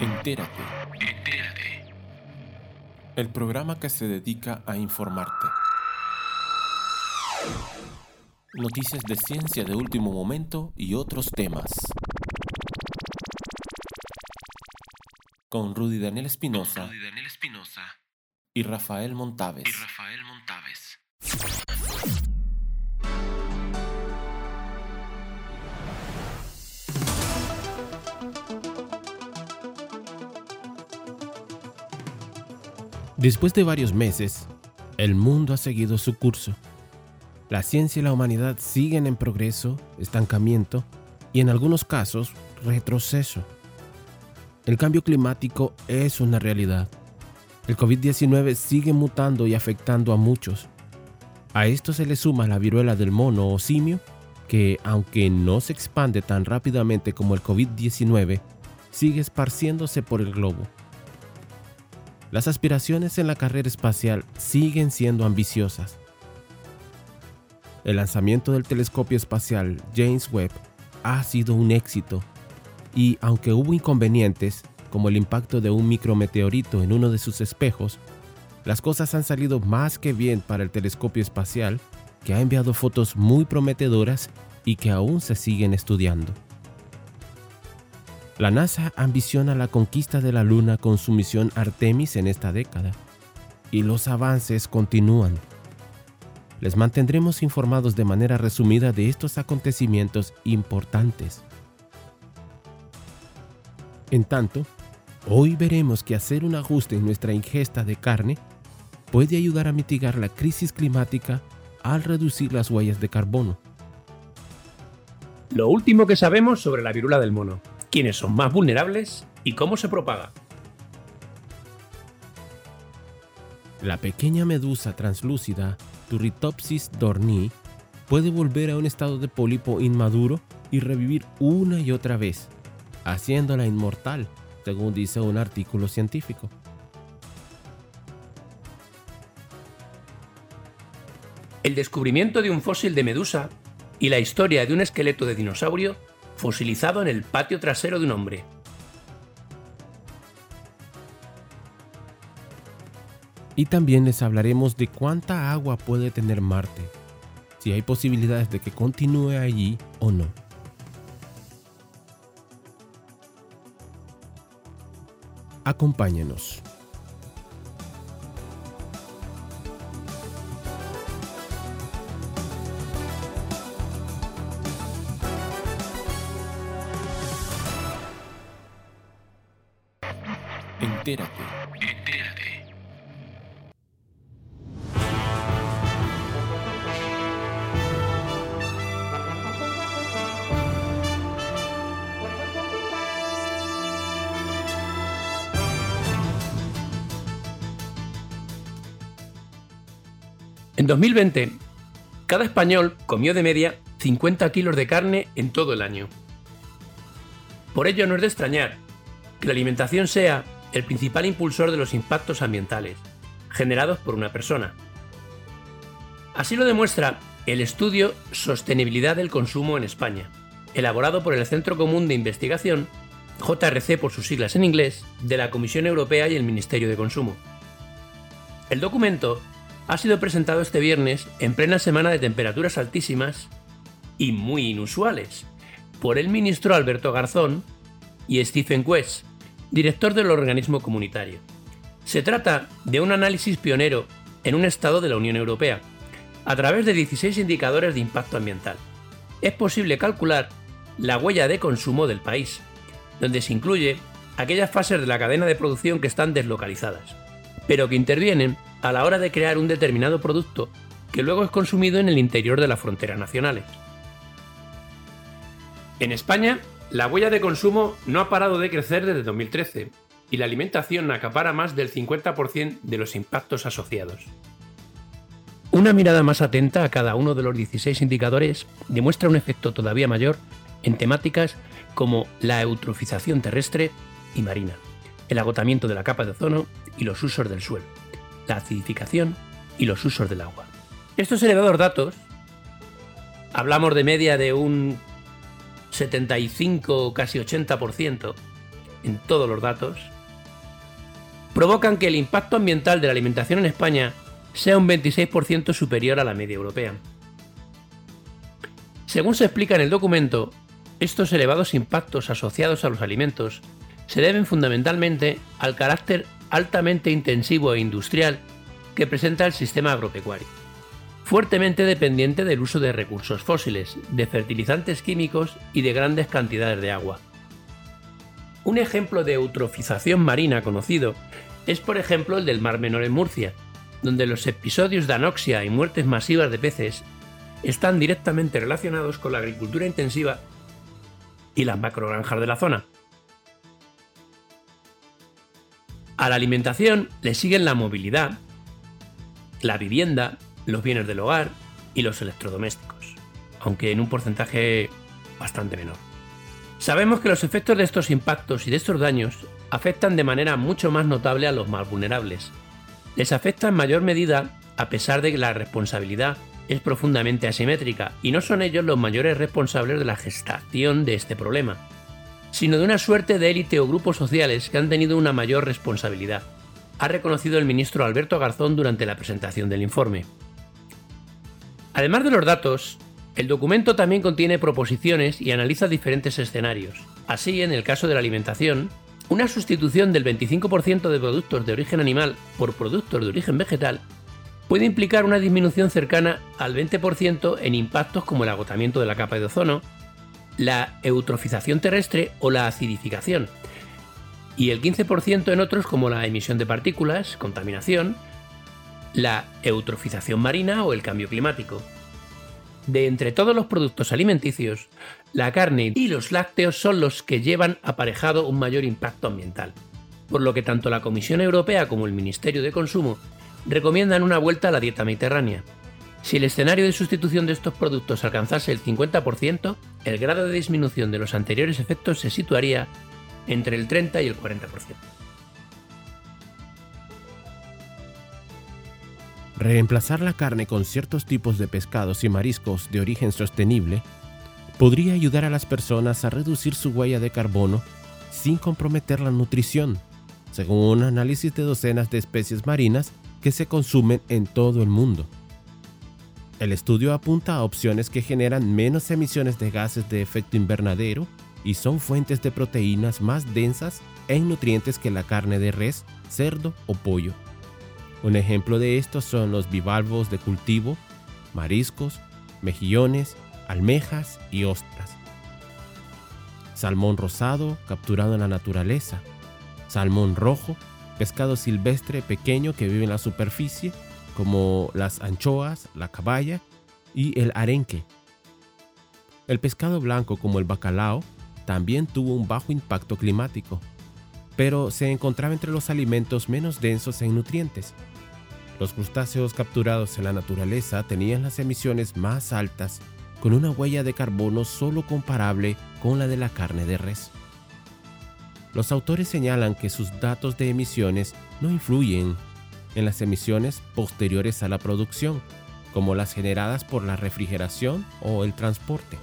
Entérate. Entérate. El programa que se dedica a informarte. Noticias de ciencia de último momento y otros temas. Con Rudy Daniel Espinosa y Rafael Montaves. y Rafael Después de varios meses, el mundo ha seguido su curso. La ciencia y la humanidad siguen en progreso, estancamiento y en algunos casos retroceso. El cambio climático es una realidad. El COVID-19 sigue mutando y afectando a muchos. A esto se le suma la viruela del mono o simio, que aunque no se expande tan rápidamente como el COVID-19, sigue esparciéndose por el globo. Las aspiraciones en la carrera espacial siguen siendo ambiciosas. El lanzamiento del telescopio espacial James Webb ha sido un éxito y aunque hubo inconvenientes, como el impacto de un micrometeorito en uno de sus espejos, las cosas han salido más que bien para el telescopio espacial, que ha enviado fotos muy prometedoras y que aún se siguen estudiando. La NASA ambiciona la conquista de la Luna con su misión Artemis en esta década, y los avances continúan. Les mantendremos informados de manera resumida de estos acontecimientos importantes. En tanto, hoy veremos que hacer un ajuste en nuestra ingesta de carne puede ayudar a mitigar la crisis climática al reducir las huellas de carbono. Lo último que sabemos sobre la viruela del mono, quiénes son más vulnerables y cómo se propaga. La pequeña medusa translúcida Turritopsis dorni puede volver a un estado de pólipo inmaduro y revivir una y otra vez, haciéndola inmortal, según dice un artículo científico. El descubrimiento de un fósil de medusa y la historia de un esqueleto de dinosaurio fosilizado en el patio trasero de un hombre. Y también les hablaremos de cuánta agua puede tener Marte, si hay posibilidades de que continúe allí o no. Acompáñenos. En 2020, cada español comió de media 50 kilos de carne en todo el año. Por ello no es de extrañar que la alimentación sea el principal impulsor de los impactos ambientales generados por una persona. Así lo demuestra el estudio Sostenibilidad del Consumo en España, elaborado por el Centro Común de Investigación, JRC por sus siglas en inglés, de la Comisión Europea y el Ministerio de Consumo. El documento ha sido presentado este viernes en plena semana de temperaturas altísimas y muy inusuales por el ministro Alberto Garzón y Stephen Quest, director del organismo comunitario. Se trata de un análisis pionero en un estado de la Unión Europea, a través de 16 indicadores de impacto ambiental. Es posible calcular la huella de consumo del país, donde se incluye aquellas fases de la cadena de producción que están deslocalizadas, pero que intervienen a la hora de crear un determinado producto que luego es consumido en el interior de las fronteras nacionales. En España, la huella de consumo no ha parado de crecer desde 2013 y la alimentación acapara más del 50% de los impactos asociados. Una mirada más atenta a cada uno de los 16 indicadores demuestra un efecto todavía mayor en temáticas como la eutrofización terrestre y marina, el agotamiento de la capa de ozono y los usos del suelo, la acidificación y los usos del agua. Estos elevados datos, hablamos de media de un 75 casi 80%, en todos los datos, provocan que el impacto ambiental de la alimentación en España sea un 26% superior a la media europea. Según se explica en el documento, estos elevados impactos asociados a los alimentos se deben fundamentalmente al carácter altamente intensivo e industrial que presenta el sistema agropecuario, fuertemente dependiente del uso de recursos fósiles, de fertilizantes químicos y de grandes cantidades de agua. Un ejemplo de eutrofización marina conocido es por ejemplo el del Mar Menor en Murcia, donde los episodios de anoxia y muertes masivas de peces están directamente relacionados con la agricultura intensiva y las macrogranjas de la zona. A la alimentación le siguen la movilidad, la vivienda, los bienes del hogar y los electrodomésticos, aunque en un porcentaje bastante menor. Sabemos que los efectos de estos impactos y de estos daños afectan de manera mucho más notable a los más vulnerables. Les afecta en mayor medida a pesar de que la responsabilidad es profundamente asimétrica y no son ellos los mayores responsables de la gestación de este problema, sino de una suerte de élite o grupos sociales que han tenido una mayor responsabilidad, ha reconocido el ministro Alberto Garzón durante la presentación del informe. Además de los datos, el documento también contiene proposiciones y analiza diferentes escenarios. Así, en el caso de la alimentación, una sustitución del 25% de productos de origen animal por productos de origen vegetal puede implicar una disminución cercana al 20% en impactos como el agotamiento de la capa de ozono, la eutrofización terrestre o la acidificación, y el 15% en otros como la emisión de partículas, contaminación, la eutrofización marina o el cambio climático. De entre todos los productos alimenticios, la carne y los lácteos son los que llevan aparejado un mayor impacto ambiental, por lo que tanto la Comisión Europea como el Ministerio de Consumo recomiendan una vuelta a la dieta mediterránea. Si el escenario de sustitución de estos productos alcanzase el 50%, el grado de disminución de los anteriores efectos se situaría entre el 30 y el 40%. Reemplazar la carne con ciertos tipos de pescados y mariscos de origen sostenible podría ayudar a las personas a reducir su huella de carbono sin comprometer la nutrición, según un análisis de docenas de especies marinas que se consumen en todo el mundo. El estudio apunta a opciones que generan menos emisiones de gases de efecto invernadero y son fuentes de proteínas más densas en nutrientes que la carne de res, cerdo o pollo. Un ejemplo de esto son los bivalvos de cultivo, mariscos, mejillones, almejas y ostras. Salmón rosado capturado en la naturaleza. Salmón rojo, pescado silvestre pequeño que vive en la superficie, como las anchoas, la caballa y el arenque. El pescado blanco como el bacalao también tuvo un bajo impacto climático, pero se encontraba entre los alimentos menos densos en nutrientes los crustáceos capturados en la naturaleza tenían las emisiones más altas, con una huella de carbono solo comparable con la de la carne de res. Los autores señalan que sus datos de emisiones no influyen en las emisiones posteriores a la producción, como las generadas por la refrigeración o el transporte.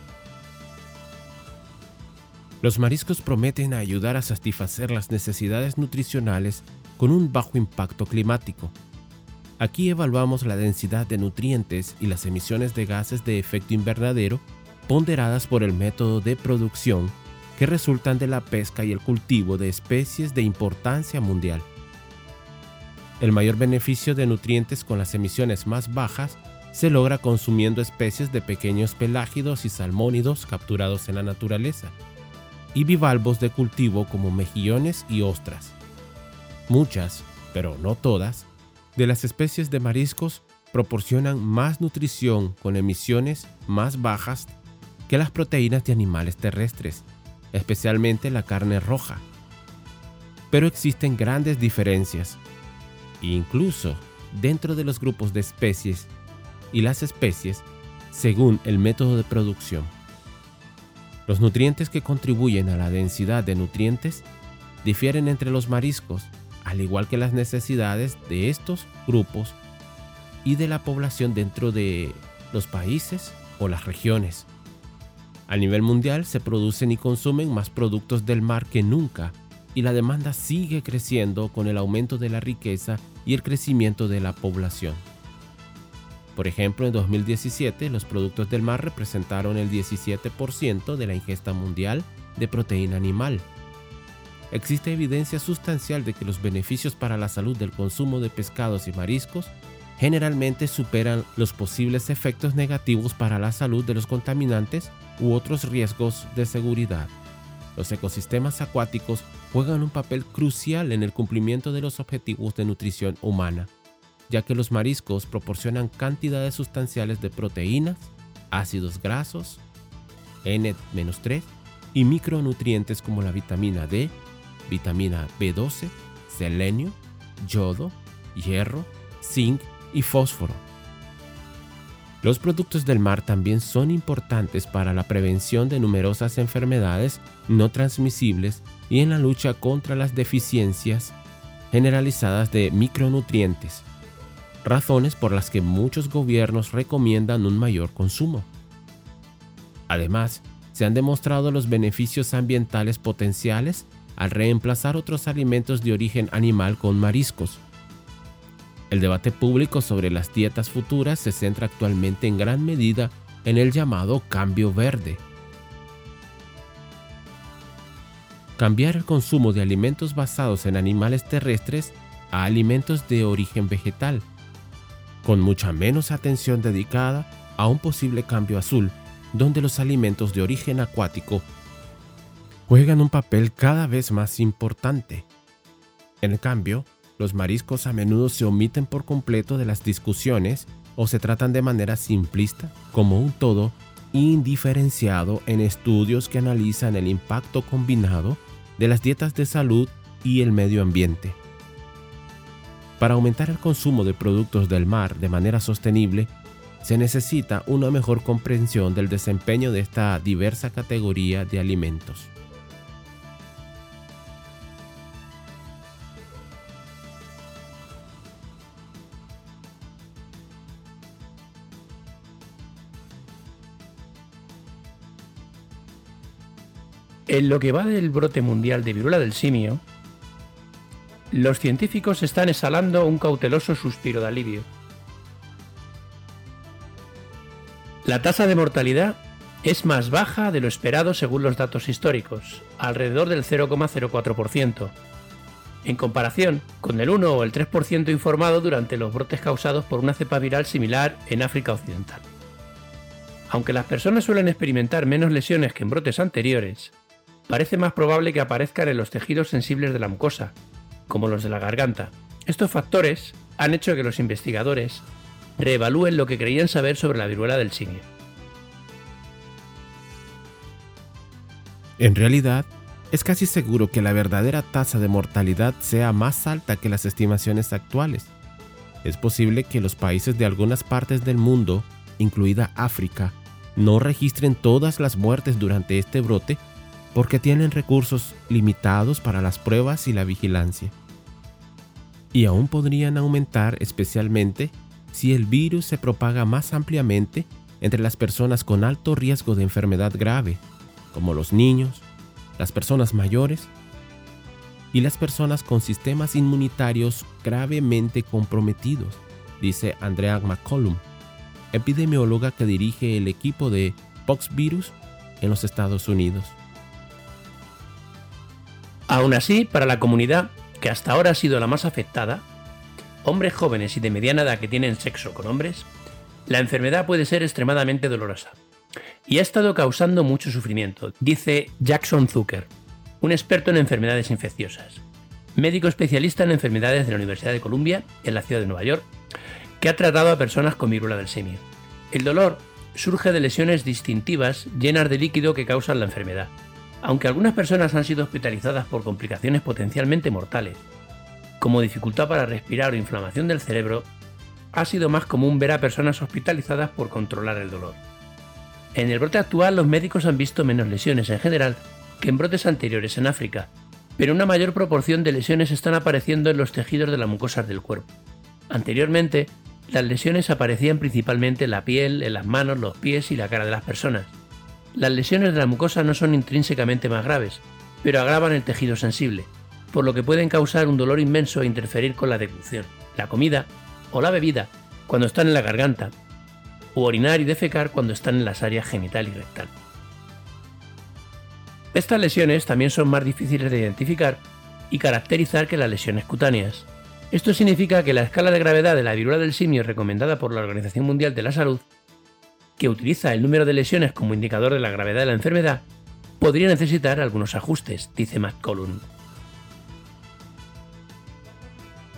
Los mariscos prometen ayudar a satisfacer las necesidades nutricionales con un bajo impacto climático, Aquí evaluamos la densidad de nutrientes y las emisiones de gases de efecto invernadero ponderadas por el método de producción que resultan de la pesca y el cultivo de especies de importancia mundial. El mayor beneficio de nutrientes con las emisiones más bajas se logra consumiendo especies de pequeños pelágidos y salmónidos capturados en la naturaleza, y bivalvos de cultivo como mejillones y ostras. Muchas, pero no todas, de las especies de mariscos proporcionan más nutrición con emisiones más bajas que las proteínas de animales terrestres, especialmente la carne roja. Pero existen grandes diferencias, incluso dentro de los grupos de especies y las especies según el método de producción. Los nutrientes que contribuyen a la densidad de nutrientes difieren entre los mariscos al igual que las necesidades de estos grupos y de la población dentro de los países o las regiones. A nivel mundial se producen y consumen más productos del mar que nunca y la demanda sigue creciendo con el aumento de la riqueza y el crecimiento de la población. Por ejemplo, en 2017 los productos del mar representaron el 17% de la ingesta mundial de proteína animal. Existe evidencia sustancial de que los beneficios para la salud del consumo de pescados y mariscos generalmente superan los posibles efectos negativos para la salud de los contaminantes u otros riesgos de seguridad. Los ecosistemas acuáticos juegan un papel crucial en el cumplimiento de los objetivos de nutrición humana, ya que los mariscos proporcionan cantidades sustanciales de proteínas, ácidos grasos, N-3 y micronutrientes como la vitamina D, vitamina B12, selenio, yodo, hierro, zinc y fósforo. Los productos del mar también son importantes para la prevención de numerosas enfermedades no transmisibles y en la lucha contra las deficiencias generalizadas de micronutrientes, razones por las que muchos gobiernos recomiendan un mayor consumo. Además, se han demostrado los beneficios ambientales potenciales al reemplazar otros alimentos de origen animal con mariscos, el debate público sobre las dietas futuras se centra actualmente en gran medida en el llamado cambio verde. Cambiar el consumo de alimentos basados en animales terrestres a alimentos de origen vegetal, con mucha menos atención dedicada a un posible cambio azul, donde los alimentos de origen acuático juegan un papel cada vez más importante. En cambio, los mariscos a menudo se omiten por completo de las discusiones o se tratan de manera simplista como un todo indiferenciado en estudios que analizan el impacto combinado de las dietas de salud y el medio ambiente. Para aumentar el consumo de productos del mar de manera sostenible, se necesita una mejor comprensión del desempeño de esta diversa categoría de alimentos. En lo que va del brote mundial de viruela del simio, los científicos están exhalando un cauteloso suspiro de alivio. La tasa de mortalidad es más baja de lo esperado según los datos históricos, alrededor del 0,04%, en comparación con el 1 o el 3% informado durante los brotes causados por una cepa viral similar en África Occidental. Aunque las personas suelen experimentar menos lesiones que en brotes anteriores, parece más probable que aparezcan en los tejidos sensibles de la mucosa, como los de la garganta. Estos factores han hecho que los investigadores reevalúen lo que creían saber sobre la viruela del simio. En realidad, es casi seguro que la verdadera tasa de mortalidad sea más alta que las estimaciones actuales. Es posible que los países de algunas partes del mundo, incluida África, no registren todas las muertes durante este brote porque tienen recursos limitados para las pruebas y la vigilancia. Y aún podrían aumentar especialmente si el virus se propaga más ampliamente entre las personas con alto riesgo de enfermedad grave, como los niños, las personas mayores y las personas con sistemas inmunitarios gravemente comprometidos, dice Andrea McCollum, epidemióloga que dirige el equipo de Poxvirus en los Estados Unidos. Aún así, para la comunidad, que hasta ahora ha sido la más afectada, hombres jóvenes y de mediana edad que tienen sexo con hombres, la enfermedad puede ser extremadamente dolorosa. Y ha estado causando mucho sufrimiento, dice Jackson Zucker, un experto en enfermedades infecciosas, médico especialista en enfermedades de la Universidad de Columbia, en la ciudad de Nueva York, que ha tratado a personas con viruela del simio. El dolor surge de lesiones distintivas llenas de líquido que causan la enfermedad, aunque algunas personas han sido hospitalizadas por complicaciones potencialmente mortales, como dificultad para respirar o inflamación del cerebro, ha sido más común ver a personas hospitalizadas por controlar el dolor. En el brote actual los médicos han visto menos lesiones en general que en brotes anteriores en África, pero una mayor proporción de lesiones están apareciendo en los tejidos de las mucosas del cuerpo. Anteriormente, las lesiones aparecían principalmente en la piel, en las manos, los pies y la cara de las personas. Las lesiones de la mucosa no son intrínsecamente más graves, pero agravan el tejido sensible, por lo que pueden causar un dolor inmenso e interferir con la deglución, la comida o la bebida cuando están en la garganta, o orinar y defecar cuando están en las áreas genital y rectal. Estas lesiones también son más difíciles de identificar y caracterizar que las lesiones cutáneas. Esto significa que la escala de gravedad de la viruela del simio recomendada por la Organización Mundial de la Salud, que utiliza el número de lesiones como indicador de la gravedad de la enfermedad, podría necesitar algunos ajustes, dice McCollum.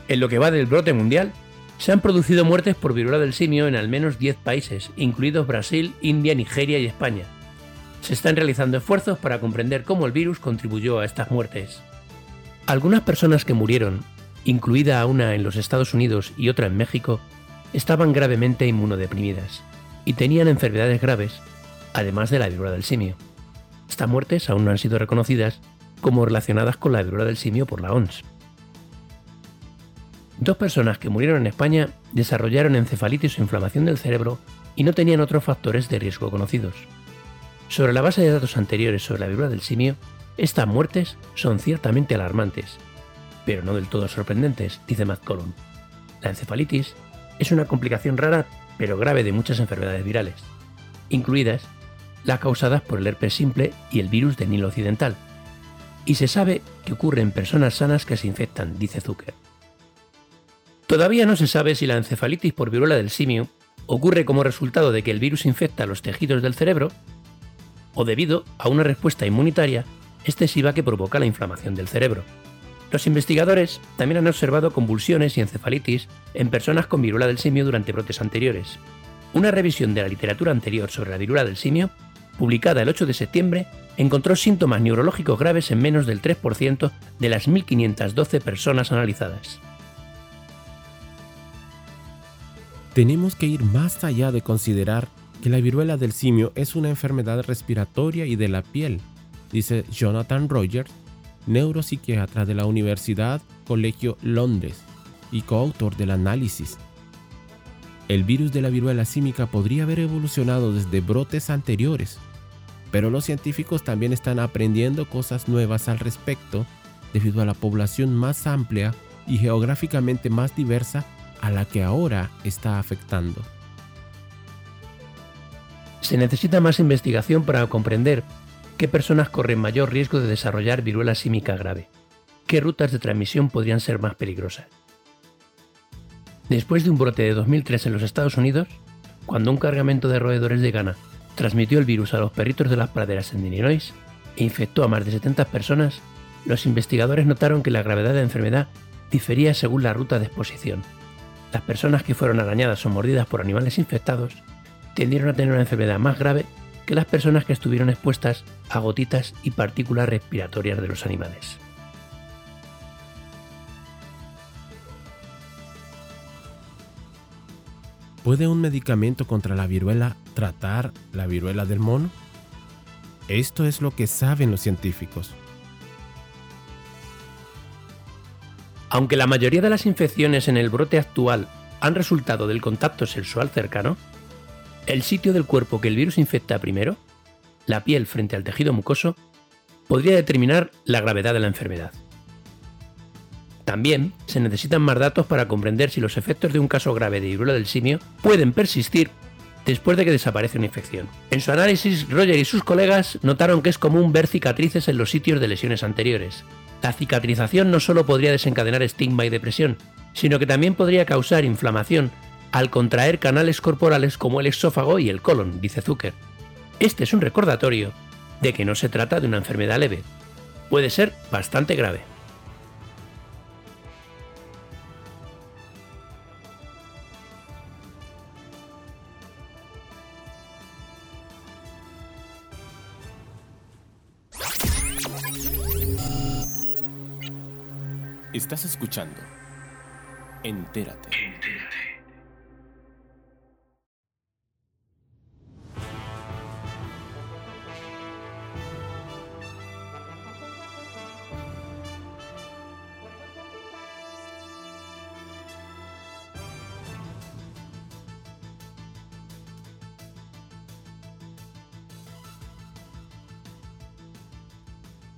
En lo que va del brote mundial, se han producido muertes por viruela del simio en al menos 10 países, incluidos Brasil, India, Nigeria y España. Se están realizando esfuerzos para comprender cómo el virus contribuyó a estas muertes. Algunas personas que murieron, incluida una en los Estados Unidos y otra en México, estaban gravemente inmunodeprimidas y tenían enfermedades graves, además de la viruela del simio. Estas muertes aún no han sido reconocidas como relacionadas con la viruela del simio por la OMS. Dos personas que murieron en España desarrollaron encefalitis o inflamación del cerebro y no tenían otros factores de riesgo conocidos. Sobre la base de datos anteriores sobre la viruela del simio, estas muertes son ciertamente alarmantes, pero no del todo sorprendentes, dice McCollum. La encefalitis es una complicación rara pero grave de muchas enfermedades virales, incluidas las causadas por el herpes simple y el virus de Nilo Occidental, y se sabe que ocurre en personas sanas que se infectan, dice Zucker. Todavía no se sabe si la encefalitis por viruela del simio ocurre como resultado de que el virus infecta los tejidos del cerebro o debido a una respuesta inmunitaria excesiva que provoca la inflamación del cerebro. Los investigadores también han observado convulsiones y encefalitis en personas con viruela del simio durante brotes anteriores. Una revisión de la literatura anterior sobre la viruela del simio, publicada el 8 de septiembre, encontró síntomas neurológicos graves en menos del 3% de las 1.512 personas analizadas. Tenemos que ir más allá de considerar que la viruela del simio es una enfermedad respiratoria y de la piel, dice Jonathan Rogers, neuropsiquiatra de la Universidad Colegio Londres y coautor del análisis. El virus de la viruela símica podría haber evolucionado desde brotes anteriores, pero los científicos también están aprendiendo cosas nuevas al respecto debido a la población más amplia y geográficamente más diversa a la que ahora está afectando. Se necesita más investigación para comprender qué personas corren mayor riesgo de desarrollar viruela símica grave, qué rutas de transmisión podrían ser más peligrosas. Después de un brote de 2003 en los Estados Unidos, cuando un cargamento de roedores de Ghana transmitió el virus a los perritos de las praderas en Illinois e infectó a más de 70 personas, los investigadores notaron que la gravedad de la enfermedad difería según la ruta de exposición las personas que fueron arañadas o mordidas por animales infectados tendieron a tener una enfermedad más grave que las personas que estuvieron expuestas a gotitas y partículas respiratorias de los animales. ¿Puede un medicamento contra la viruela tratar la viruela del mono? Esto es lo que saben los científicos. Aunque la mayoría de las infecciones en el brote actual han resultado del contacto sexual cercano, el sitio del cuerpo que el virus infecta primero, la piel frente al tejido mucoso, podría determinar la gravedad de la enfermedad. También se necesitan más datos para comprender si los efectos de un caso grave de viruela del simio pueden persistir después de que desaparece una infección. En su análisis, Roger y sus colegas notaron que es común ver cicatrices en los sitios de lesiones anteriores, la cicatrización no solo podría desencadenar estigma y depresión, sino que también podría causar inflamación al contraer canales corporales como el esófago y el colon, dice Zucker. Este es un recordatorio de que no se trata de una enfermedad leve. Puede ser bastante grave. Estás escuchando. Entérate.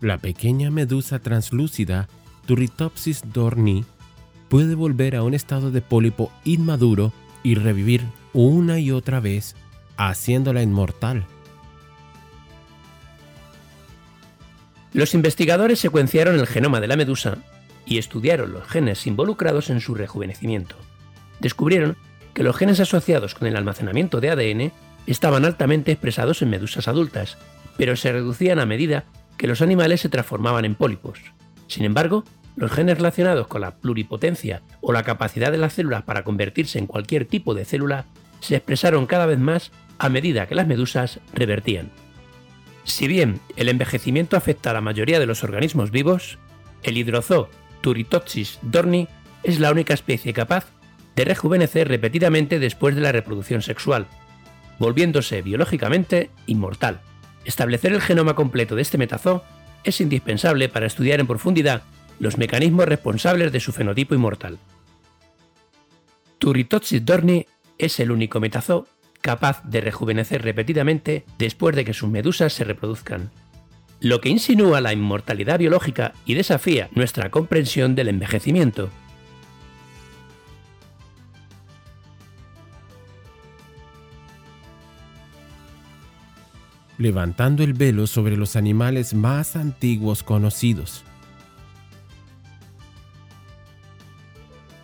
La pequeña medusa translúcida Turritopsis dorni puede volver a un estado de pólipo inmaduro y revivir una y otra vez, haciéndola inmortal. Los investigadores secuenciaron el genoma de la medusa y estudiaron los genes involucrados en su rejuvenecimiento. Descubrieron que los genes asociados con el almacenamiento de ADN estaban altamente expresados en medusas adultas, pero se reducían a medida que los animales se transformaban en pólipos. Sin embargo, los genes relacionados con la pluripotencia o la capacidad de las células para convertirse en cualquier tipo de célula se expresaron cada vez más a medida que las medusas revertían. Si bien el envejecimiento afecta a la mayoría de los organismos vivos, el hidrozoo Turritopsis dorni es la única especie capaz de rejuvenecer repetidamente después de la reproducción sexual, volviéndose biológicamente inmortal. Establecer el genoma completo de este metazoo es indispensable para estudiar en profundidad los mecanismos responsables de su fenotipo inmortal. Turritopsis dorni es el único metazoo capaz de rejuvenecer repetidamente después de que sus medusas se reproduzcan, lo que insinúa la inmortalidad biológica y desafía nuestra comprensión del envejecimiento. Levantando el velo sobre los animales más antiguos conocidos.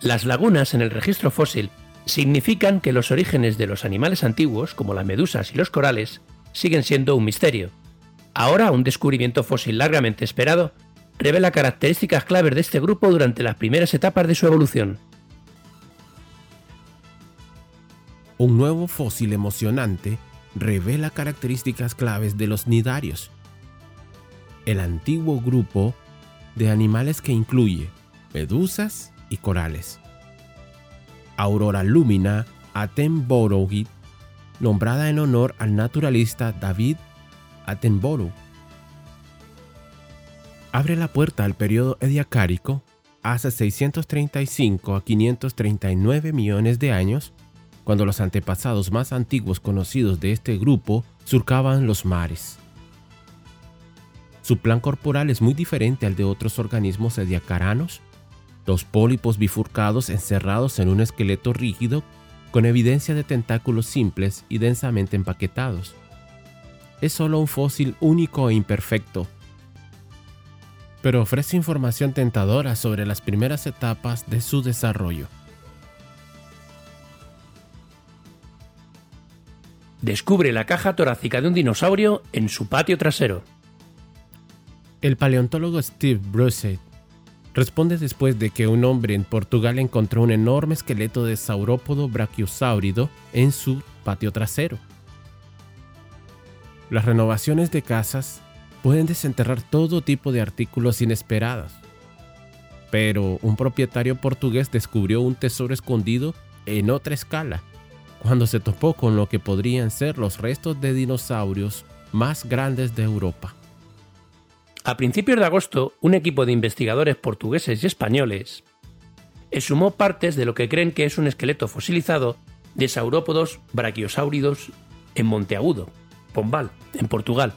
Las lagunas en el registro fósil significan que los orígenes de los animales antiguos, como las medusas y los corales, siguen siendo un misterio. Ahora, un descubrimiento fósil largamente esperado revela características claves de este grupo durante las primeras etapas de su evolución. Un nuevo fósil emocionante revela características claves de los nidarios, el antiguo grupo de animales que incluye medusas y corales. Aurora Lumina Attenborough, nombrada en honor al naturalista David Attenborough. Abre la puerta al periodo ediacárico hace 635 a 539 millones de años, cuando los antepasados más antiguos conocidos de este grupo surcaban los mares. Su plan corporal es muy diferente al de otros organismos ediacaranos los pólipos bifurcados encerrados en un esqueleto rígido con evidencia de tentáculos simples y densamente empaquetados. Es solo un fósil único e imperfecto, pero ofrece información tentadora sobre las primeras etapas de su desarrollo. Descubre la caja torácica de un dinosaurio en su patio trasero. El paleontólogo Steve Bruce responde después de que un hombre en Portugal encontró un enorme esqueleto de saurópodo brachiosáurido en su patio trasero. Las renovaciones de casas pueden desenterrar todo tipo de artículos inesperados, pero un propietario portugués descubrió un tesoro escondido en otra escala, cuando se topó con lo que podrían ser los restos de dinosaurios más grandes de Europa. A principios de agosto, un equipo de investigadores portugueses y españoles exhumó partes de lo que creen que es un esqueleto fosilizado de saurópodos brachiosáuridos en Monteagudo, Pombal, en Portugal.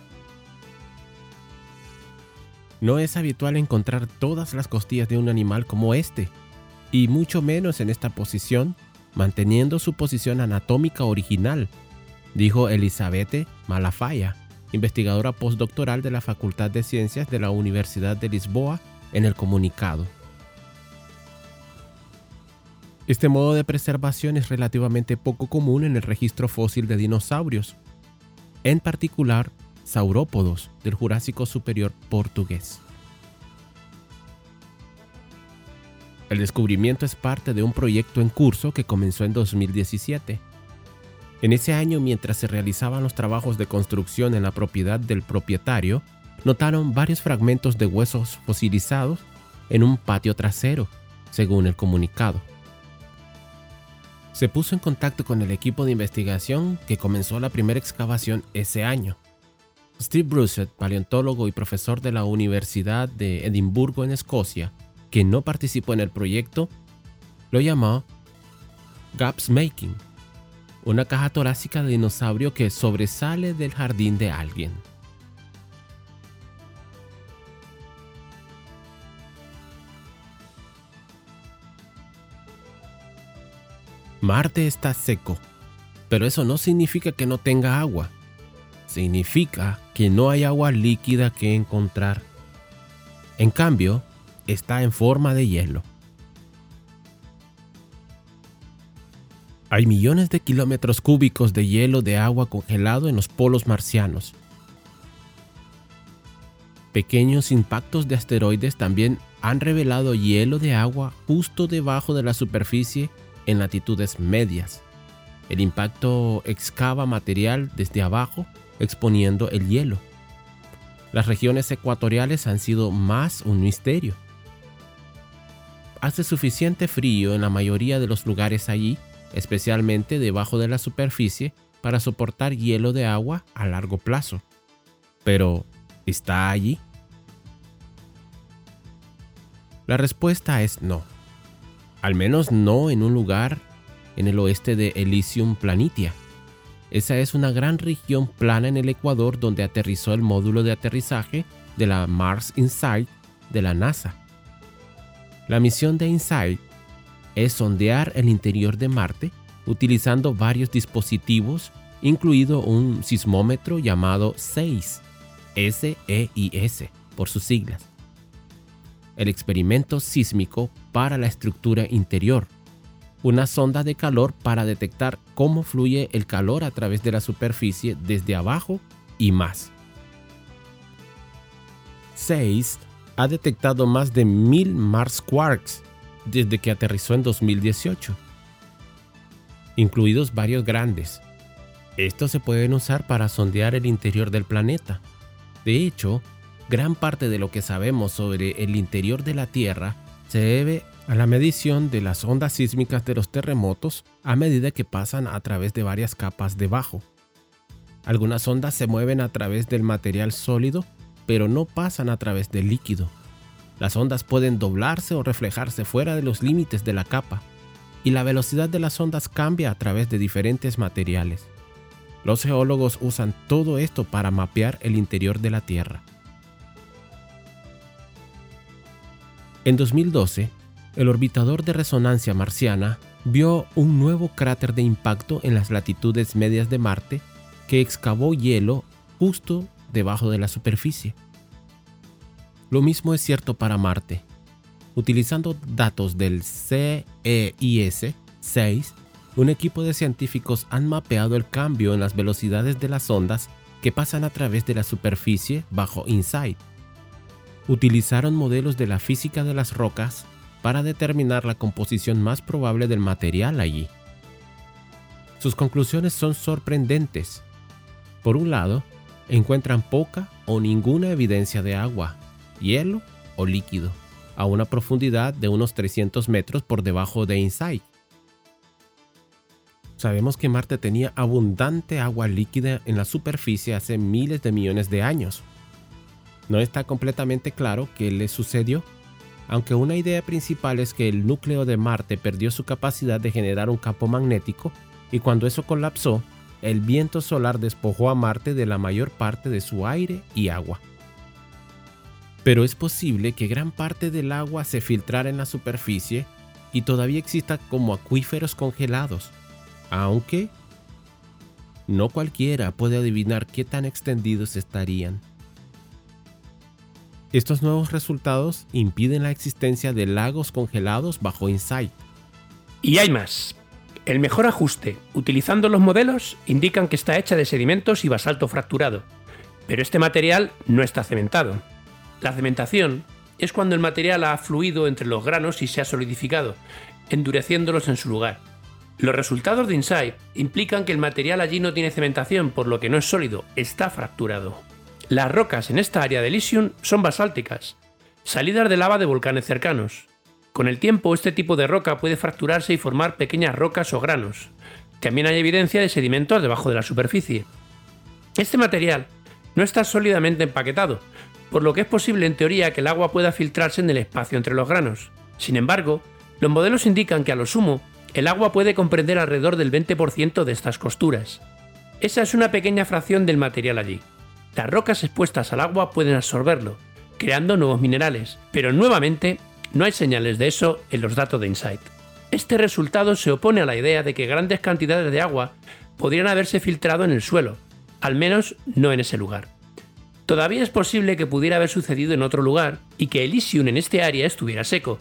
No es habitual encontrar todas las costillas de un animal como este, y mucho menos en esta posición, manteniendo su posición anatómica original, dijo Elizabeth Malafaya investigadora postdoctoral de la Facultad de Ciencias de la Universidad de Lisboa, en el comunicado. Este modo de preservación es relativamente poco común en el registro fósil de dinosaurios, en particular saurópodos del Jurásico Superior portugués. El descubrimiento es parte de un proyecto en curso que comenzó en 2017 en ese año, mientras se realizaban los trabajos de construcción en la propiedad del propietario, notaron varios fragmentos de huesos fosilizados en un patio trasero, según el comunicado. Se puso en contacto con el equipo de investigación que comenzó la primera excavación ese año. Steve Brussett, paleontólogo y profesor de la Universidad de Edimburgo en Escocia, que no participó en el proyecto, lo llamó Gaps Making, una caja torácica de dinosaurio que sobresale del jardín de alguien. Marte está seco, pero eso no significa que no tenga agua. Significa que no hay agua líquida que encontrar. En cambio, está en forma de hielo. Hay millones de kilómetros cúbicos de hielo de agua congelado en los polos marcianos. Pequeños impactos de asteroides también han revelado hielo de agua justo debajo de la superficie en latitudes medias. El impacto excava material desde abajo, exponiendo el hielo. Las regiones ecuatoriales han sido más un misterio. Hace suficiente frío en la mayoría de los lugares allí especialmente debajo de la superficie, para soportar hielo de agua a largo plazo. Pero, ¿está allí? La respuesta es no. Al menos no en un lugar en el oeste de Elysium Planitia. Esa es una gran región plana en el Ecuador donde aterrizó el módulo de aterrizaje de la Mars Insight de la NASA. La misión de Insight es sondear el interior de Marte utilizando varios dispositivos, incluido un sismómetro llamado SEIS, S-E-I-S por sus siglas. El experimento sísmico para la estructura interior, una sonda de calor para detectar cómo fluye el calor a través de la superficie desde abajo y más. SEIS ha detectado más de mil Mars Quarks desde que aterrizó en 2018, incluidos varios grandes. Estos se pueden usar para sondear el interior del planeta. De hecho, gran parte de lo que sabemos sobre el interior de la Tierra se debe a la medición de las ondas sísmicas de los terremotos a medida que pasan a través de varias capas debajo. Algunas ondas se mueven a través del material sólido, pero no pasan a través del líquido. Las ondas pueden doblarse o reflejarse fuera de los límites de la capa, y la velocidad de las ondas cambia a través de diferentes materiales. Los geólogos usan todo esto para mapear el interior de la Tierra. En 2012, el orbitador de resonancia marciana vio un nuevo cráter de impacto en las latitudes medias de Marte que excavó hielo justo debajo de la superficie. Lo mismo es cierto para Marte. Utilizando datos del CEIS 6, un equipo de científicos han mapeado el cambio en las velocidades de las ondas que pasan a través de la superficie bajo InSight. Utilizaron modelos de la física de las rocas para determinar la composición más probable del material allí. Sus conclusiones son sorprendentes. Por un lado, encuentran poca o ninguna evidencia de agua, hielo o líquido, a una profundidad de unos 300 metros por debajo de Insight. Sabemos que Marte tenía abundante agua líquida en la superficie hace miles de millones de años. No está completamente claro qué le sucedió, aunque una idea principal es que el núcleo de Marte perdió su capacidad de generar un campo magnético y cuando eso colapsó, el viento solar despojó a Marte de la mayor parte de su aire y agua pero es posible que gran parte del agua se filtrara en la superficie y todavía exista como acuíferos congelados, aunque no cualquiera puede adivinar qué tan extendidos estarían. Estos nuevos resultados impiden la existencia de lagos congelados bajo InSight. Y hay más. El mejor ajuste, utilizando los modelos, indican que está hecha de sedimentos y basalto fracturado, pero este material no está cementado. La cementación es cuando el material ha fluido entre los granos y se ha solidificado, endureciéndolos en su lugar. Los resultados de Insight implican que el material allí no tiene cementación, por lo que no es sólido, está fracturado. Las rocas en esta área de Elysium son basálticas, salidas de lava de volcanes cercanos. Con el tiempo, este tipo de roca puede fracturarse y formar pequeñas rocas o granos. También hay evidencia de sedimentos debajo de la superficie. Este material no está sólidamente empaquetado, por lo que es posible en teoría que el agua pueda filtrarse en el espacio entre los granos. Sin embargo, los modelos indican que a lo sumo, el agua puede comprender alrededor del 20% de estas costuras. Esa es una pequeña fracción del material allí. Las rocas expuestas al agua pueden absorberlo, creando nuevos minerales, pero nuevamente no hay señales de eso en los datos de Insight. Este resultado se opone a la idea de que grandes cantidades de agua podrían haberse filtrado en el suelo, al menos no en ese lugar. Todavía es posible que pudiera haber sucedido en otro lugar y que Elysium en este área estuviera seco.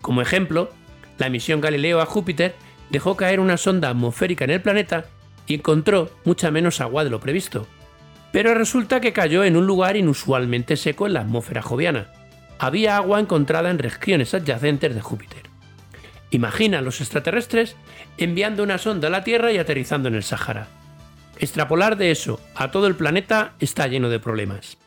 Como ejemplo, la misión Galileo a Júpiter dejó caer una sonda atmosférica en el planeta y encontró mucha menos agua de lo previsto. Pero resulta que cayó en un lugar inusualmente seco en la atmósfera joviana. Había agua encontrada en regiones adyacentes de Júpiter. Imagina a los extraterrestres enviando una sonda a la Tierra y aterrizando en el Sahara. Extrapolar de eso a todo el planeta está lleno de problemas.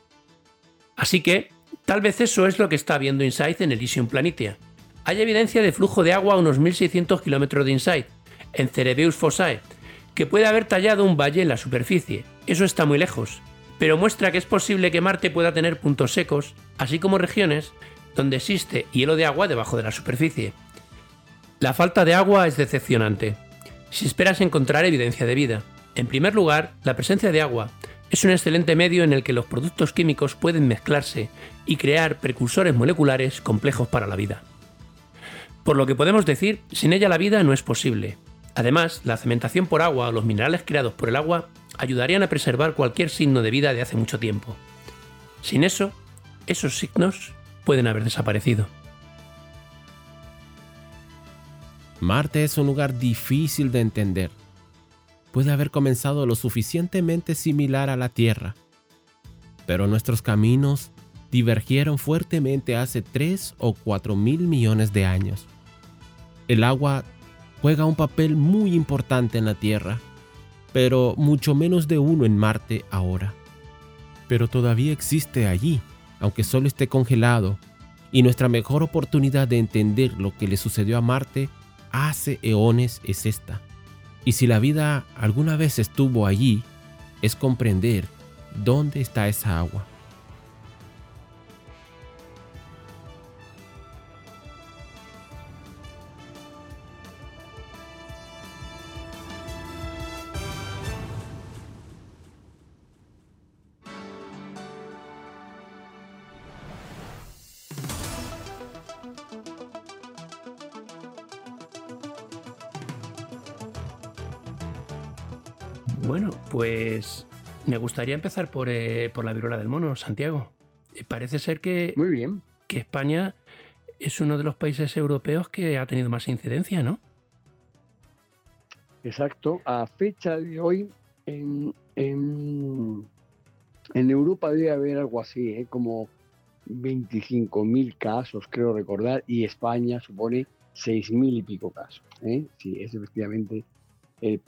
Así que, tal vez eso es lo que está viendo InSight en Elysium Planitia. Hay evidencia de flujo de agua a unos 1600 kilómetros de InSight, en Cerebeus Fossae, que puede haber tallado un valle en la superficie. Eso está muy lejos, pero muestra que es posible que Marte pueda tener puntos secos, así como regiones donde existe hielo de agua debajo de la superficie. La falta de agua es decepcionante, si esperas encontrar evidencia de vida. En primer lugar, la presencia de agua es un excelente medio en el que los productos químicos pueden mezclarse y crear precursores moleculares complejos para la vida. Por lo que podemos decir, sin ella la vida no es posible. Además, la cementación por agua o los minerales creados por el agua ayudarían a preservar cualquier signo de vida de hace mucho tiempo. Sin eso, esos signos pueden haber desaparecido. Marte es un lugar difícil de entender. Puede haber comenzado lo suficientemente similar a la Tierra, pero nuestros caminos divergieron fuertemente hace 3 o 4 mil millones de años. El agua juega un papel muy importante en la Tierra, pero mucho menos de uno en Marte ahora. Pero todavía existe allí, aunque solo esté congelado, y nuestra mejor oportunidad de entender lo que le sucedió a Marte hace eones es esta. Y si la vida alguna vez estuvo allí, es comprender dónde está esa agua. Gustaría empezar por, eh, por la viruela del mono, Santiago. Eh, Parece ser que, Muy bien. que España es uno de los países europeos que ha tenido más incidencia, ¿no? Exacto. A fecha de hoy, en, en, en Europa debe haber algo así, ¿eh? como 25.000 casos, creo recordar, y España supone 6.000 y pico casos. ¿eh? Sí, es efectivamente el,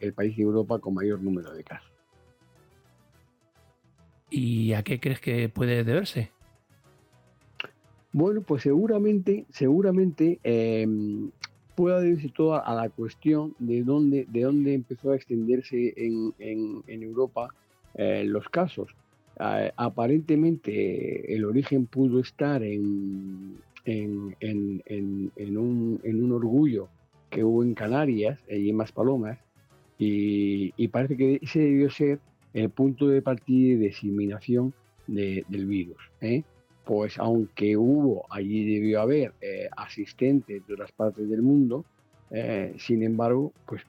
el país de Europa con mayor número de casos. ¿Y a qué crees que puede deberse? Bueno, pues seguramente, seguramente eh, puede deberse todo a la cuestión de dónde, de dónde empezó a extenderse en, Europa eh, los casos. Aparentemente el origen pudo estar en un orgullo que hubo en Canarias y en Maspalomas y, y parece que ese debió ser el punto de partida y diseminación de- del virus. ¿eh? pues aunque hubo, allí debió haber eh, asistentes de otras partes del mundo, eh, sin embargo, pues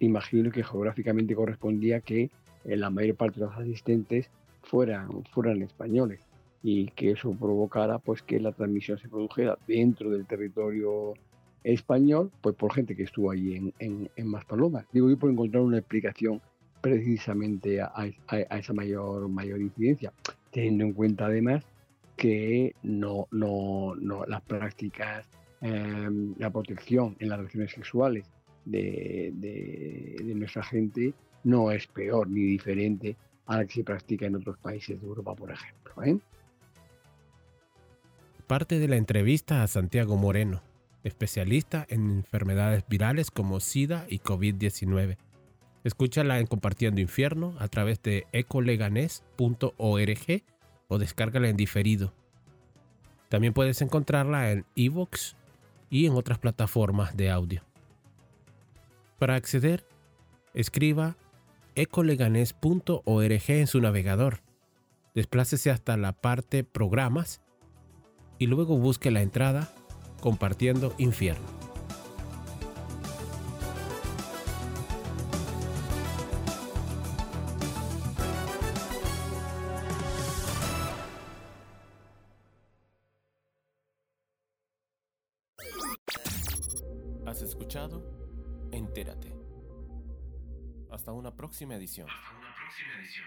imagino que geográficamente correspondía que eh, la mayor parte de los asistentes fueran, fueran españoles y que eso provocara pues que la transmisión se produjera dentro del territorio español, pues por gente que estuvo allí en, en, en Maspalomas. Digo yo por encontrar una explicación precisamente a, esa mayor, mayor incidencia, teniendo en cuenta además que no, no, no las prácticas, eh, la protección en las relaciones sexuales de, de- de nuestra gente no es peor ni diferente a la que se practica en otros países de Europa, por ejemplo. ¿eh? Parte de la entrevista a Santiago Moreno, especialista en enfermedades virales como SIDA y COVID-19. Escúchala en Compartiendo Infierno a través de ecoleganes.org o descárgala en diferido. También puedes encontrarla en iVoox y en otras plataformas de audio. Para acceder, escriba ecoleganes.org en su navegador. Desplácese hasta la parte Programas y luego busque la entrada Compartiendo Infierno. Hasta una próxima edición.